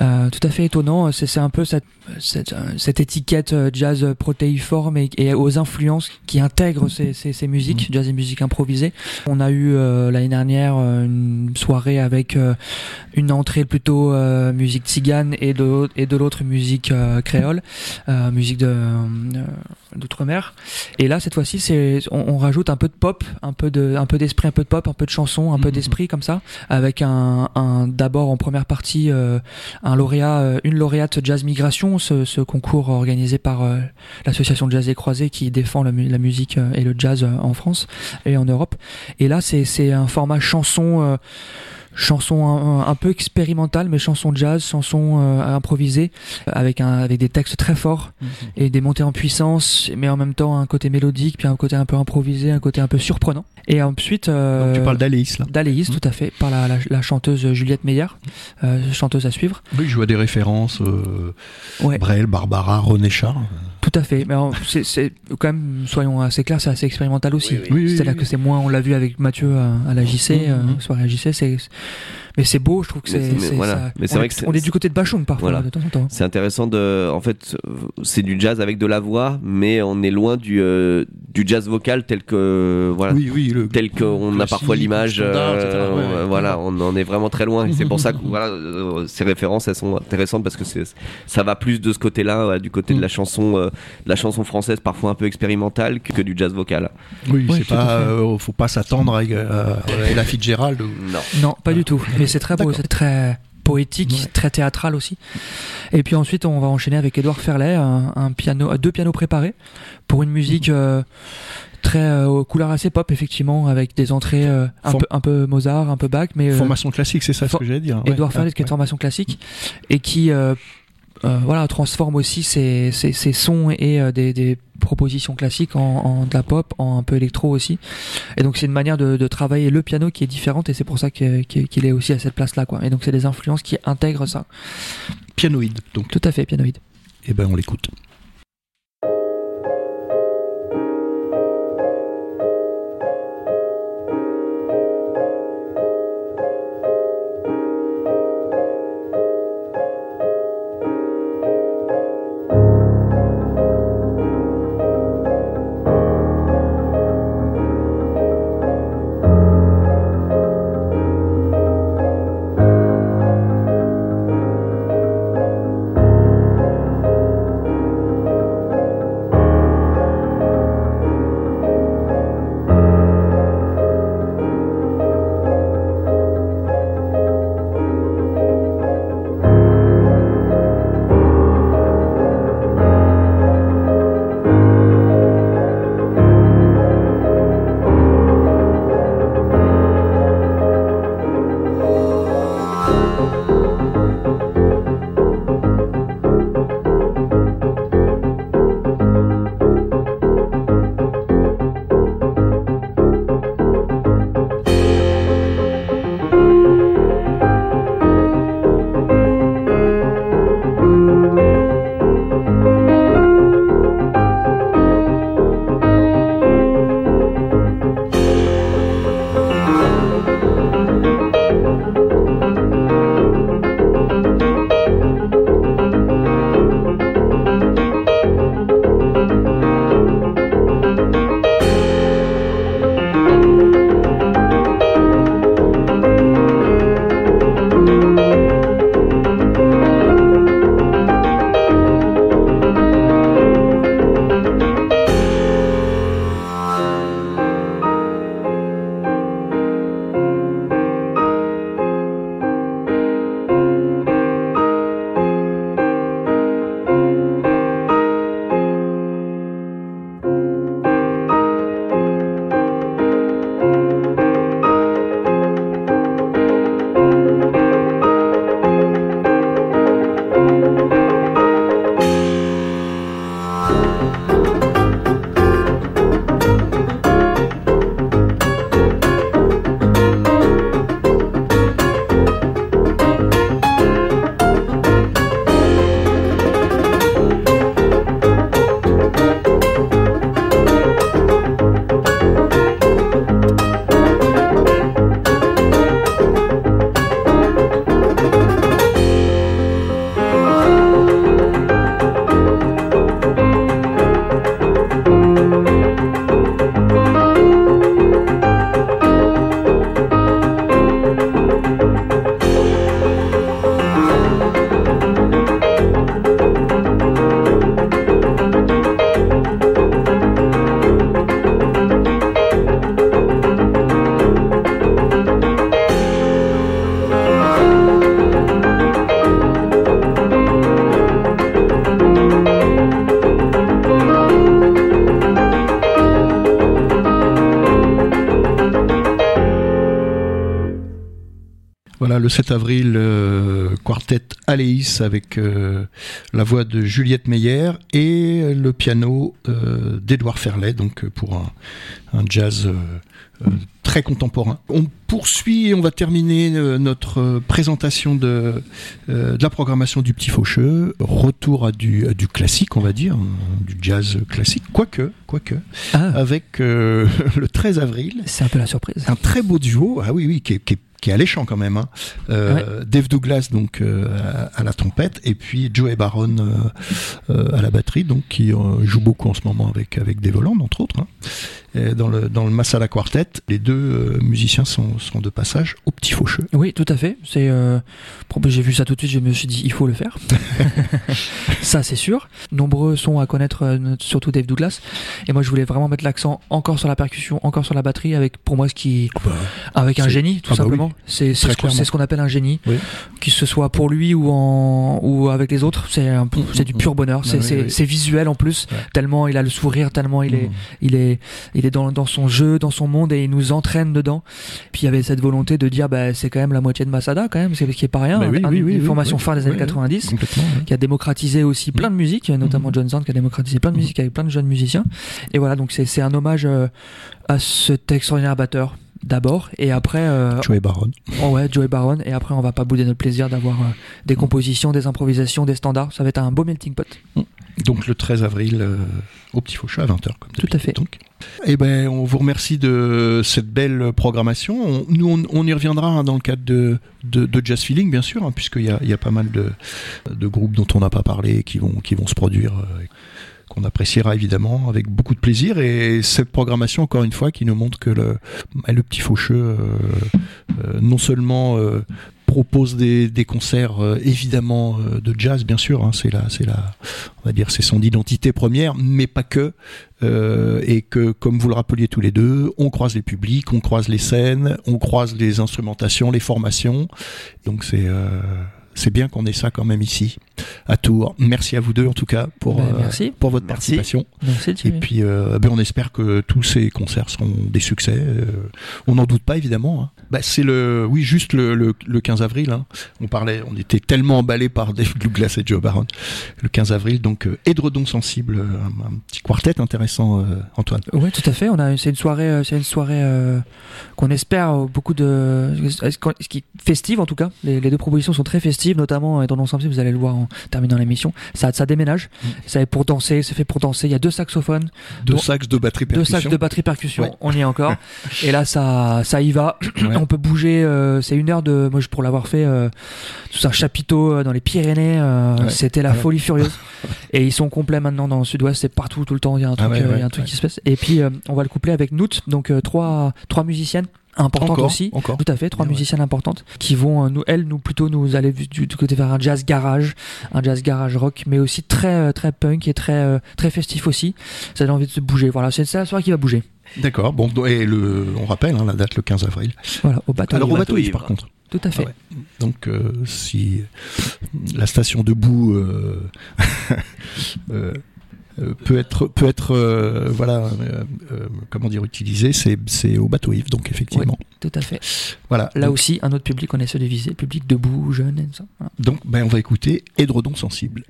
euh, euh, tout à fait étonnant. C'est, c'est un peu cette, cette, euh, cette étiquette euh, jazz protéiforme et, et aux influences qui intègrent ces, ces, ces musiques, jazz et musique improvisée. On a eu euh, l'année dernière euh, une soirée avec euh, une entrée plutôt euh, musique tzigane et de, l'autre- et de l'autre musique euh, créole, euh, musique de, euh, d'outre-mer. Et là, cette fois-ci, c'est, on, on rajoute un peu de pop, un peu de, un peu d'esprit, un peu de pop, un peu de chanson, un peu Mhm. d'esprit comme ça, avec un, un d'abord en première partie euh, un lauréat, euh, une lauréate jazz migration, ce, concours organisé par euh, l'association Jazz et Croisés qui défend la, la musique euh, et le jazz en France et en Europe. Et là, c'est un format chanson. Chanson un, un peu expérimentale mais chanson jazz chanson euh, improvisée avec un avec des textes très forts et des montées en puissance, mais en même temps un côté mélodique, puis un côté un peu improvisé, un côté un peu surprenant. Et ensuite, euh, Donc tu parles d'Aléis là. d'Aléis, Mhm. tout à fait, par la, la, la chanteuse Juliette Meyer, euh, chanteuse à suivre. Oui, je vois des références. Euh, Ouais. Brel, Barbara, René Char. Tout à fait. Mais alors, c'est, c'est quand même, soyons assez clairs, c'est assez expérimental aussi. Oui, C'est-à-dire que c'est moins, on l'a vu avec Mathieu à, à la JC, soirée à JC, c'est, mais c'est beau, je trouve que c'est, mais voilà. ça- Mais c'est on vrai est- que on est du côté de Bachoum parfois, Voilà. de temps en temps. C'est intéressant de. En fait, c'est du jazz avec de la voix, mais on est loin du, euh, du jazz vocal tel que. Voilà. Oui, oui. Le, Tel qu'on a parfois l'image, euh, Ouais, ouais. voilà, on en est vraiment très loin. C'est pour ça que voilà, euh, ces références, elles sont intéressantes parce que c'est, ça va plus de ce côté-là, ouais, du côté de la chanson, euh, de la chanson française, parfois un peu expérimentale, que, que du jazz vocal. Oui, Oui, c'est pas. euh, faut pas s'attendre à, à, à Ella Fitzgerald. ou- Non. Non, pas du tout. Mais c'est très beau, c'est très poétique, Ouais. très théâtral aussi. Et puis ensuite, on va enchaîner avec Édouard Ferlet, un, un piano, deux pianos préparés pour une musique euh, très euh, aux couleurs assez pop effectivement, avec des entrées euh, un Form- peu un peu Mozart, un peu Bach, mais euh, Formation classique, c'est ça ce que j'allais dire. Ouais. Édouard Ferlet Ah, qui est ouais. formation classique et qui euh, euh, voilà transforme aussi ses, ses, ses sons et euh, des, des propositions classiques en, en de la pop, en un peu électro aussi. Et donc c'est une manière de, de travailler le piano qui est différente et c'est pour ça qu'il est aussi à cette place là quoi. Et donc c'est des influences qui intègrent ça. Pianoïde. Donc, Tout à fait pianoïde. eh ben, on l'écoute. Le 7 avril, euh, quartet Aléis avec euh, la voix de Juliette Meyer et le piano euh, d'Edouard Ferlet, donc pour un, un jazz très contemporain. On poursuit et on va terminer notre présentation de, de la programmation du Petit Faucheux. Retour à du, à du classique, on va dire, euh, du jazz classique, quoique, quoique, Ah, avec le 13 avril c'est un peu la surprise. un très beau duo, ah oui, oui, qui est, qui est- qui est alléchant quand même. Hein. Euh, Dave Douglas donc euh, à, à la trompette et puis Joey Baron euh, à la batterie, donc qui euh, joue beaucoup en ce moment avec avec Dave Holland entre autres. hein. Dans le dans le Masala Quartet, les deux euh, musiciens sont, sont de passage au Petit Faucheux. Oui, tout à fait. C'est euh, j'ai vu ça tout de suite, je me suis dit il faut le faire. ça c'est sûr. Nombreux sont à connaître euh, surtout Dave Douglas et moi je voulais vraiment mettre l'accent encore sur la percussion, encore sur la batterie avec pour moi ce qui avec un génie tout ah bah oui. simplement. C'est ce qu'on- ce appelle un génie. Oui. Que ce soit pour lui ou en ou avec les autres, c'est du pur bonheur. Ah C'est oui, c'est- oui. visuel en plus. Ouais. Tellement il a le sourire, tellement il est Mmh. il est il est dans, dans son jeu, dans son monde et il nous entraîne dedans. Puis il y avait cette volonté de dire bah c'est quand même la moitié de Masada quand même, c'est ce qui est pas rien, Bah oui, un- oui, une oui, oui. phares des années Ouais, 90 Complètement. ouais. qui a démocratisé aussi plein de musique, notamment Mhm. John Zorn qui a démocratisé plein de Mhm. musique avec plein de jeunes musiciens. Et voilà, donc c'est un hommage euh, à cet extraordinaire batteur d'abord et après euh, Joey Baron. oh ouais Joey Baron et après on va pas bouder notre plaisir d'avoir euh, des compositions, des improvisations, des standards. Ça va être un beau melting pot. Donc le 13 avril euh, au Petit Faucheux à 20h comme Tout à fait. Donc. Eh ben, on vous remercie de cette belle programmation. On- nous, on, on y reviendra hein, dans le cadre de, de, de Jazz Feeling, bien sûr, hein, puisqu'il y a, il y a pas mal de, de groupes dont on n'a pas parlé qui vont, qui vont se produire, euh, qu'on appréciera évidemment avec beaucoup de plaisir. Et cette programmation, encore une fois, qui nous montre que le, bah, le Petit Faucheux, euh, euh, non seulement euh, propose des, concerts euh, évidemment euh, de jazz bien sûr hein, c'est la c'est on va dire c'est son identité première mais pas que euh, et que comme vous le rappeliez tous les deux on croise les publics on croise les scènes on croise les instrumentations les formations. Donc c'est c'est bien qu'on ait ça quand même ici à Tours merci à vous deux en tout cas pour Ben, euh, merci. pour votre Merci. participation Merci et puis, euh, ben, on espère que tous ces concerts seront des succès. Euh, on n'en doute pas, évidemment. hein. Bah, c'est le, oui, juste le, le, le 15 avril. hein. On parlait, on était tellement emballés par Dave Douglas et Joe Baron. Le 15 avril, donc, euh, Édredon sensible, un, un petit quartet intéressant, euh, Antoine. Oui, tout à fait. On a, c'est une soirée, c'est une soirée euh, qu'on espère beaucoup de, ce qui festive en tout cas. Les, les deux propositions sont très festives, notamment euh, dans l'ensemble. Vous allez le voir en terminant l'émission. Ça, ça déménage. Mm. Ça est pour danser. C'est fait pour danser. Il y a deux saxophones, Deux Bon, sacs de batterie deux percussion. sacs de batterie percussion. Ouais. On y est encore. Et là, ça, ça y va. Ouais. On peut bouger. euh, c'est une heure de, moi, pour l'avoir fait, euh, tout un chapiteau euh, dans les Pyrénées. euh, Ouais. C'était la folie furieuse. Et ils sont complets maintenant dans le sud-ouest. C'est partout, tout le temps. Il y a un Ah truc, il y a un truc qui se passe. Et puis, on va le coupler avec Noot. Donc, trois, trois musiciennes importantes Encore, aussi. encore. Tout à fait, trois Bien, ouais. musiciennes importantes qui vont, euh, nous, elles, nous plutôt nous aller du, du côté vers un jazz garage, un jazz garage rock, mais aussi très euh, très punk et très euh, très festif aussi. Ça donne envie de se bouger. Voilà, c'est la soirée qui va bouger. D'accord. Bon, et le, on rappelle hein, la date le 15 avril. Voilà, au bateau. Alors au bateau par contre. Tout à fait. Ah ouais. Donc, euh, si la station debout euh, euh, euh, peut être, peut être, euh, voilà, euh, euh, comment dire, utilisée, c'est, c'est au bateau Yves. Donc effectivement, Tout à fait. voilà. Là donc, aussi, un autre public, on essaie de viser, public debout, jeune et tout ça. Voilà. donc, ben, on va écouter Édredon sensible.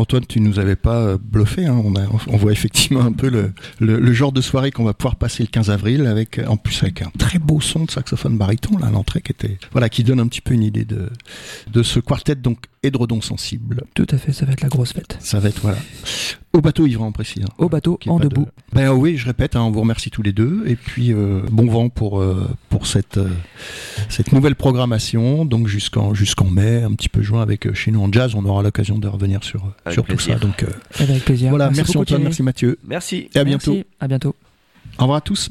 Antoine, tu nous avais pas euh, bluffé. Hein. On, voit effectivement un peu le, genre de soirée qu'on va pouvoir passer le 15 avril, avec en plus avec un très beau son de saxophone baryton là à l'entrée qui était voilà qui donne un petit peu une idée de de ce quartet donc édredon sensible. Tout à fait, ça va être la grosse fête. Ça va être voilà au bateau ivre en précis. hein. Au bateau, en de- debout. Ben oui, je répète, hein, on vous remercie tous les deux et puis euh, bon vent pour euh, pour cette euh, cette nouvelle programmation donc jusqu'en jusqu'en mai, un petit peu juin avec euh, chez nous en jazz, on aura l'occasion de revenir sur Avec sur tout ça. Donc euh, Avec plaisir. voilà, merci, beaucoup, Antoine, Thierry. merci Mathieu Merci. et à bientôt. À bientôt. Au revoir à tous.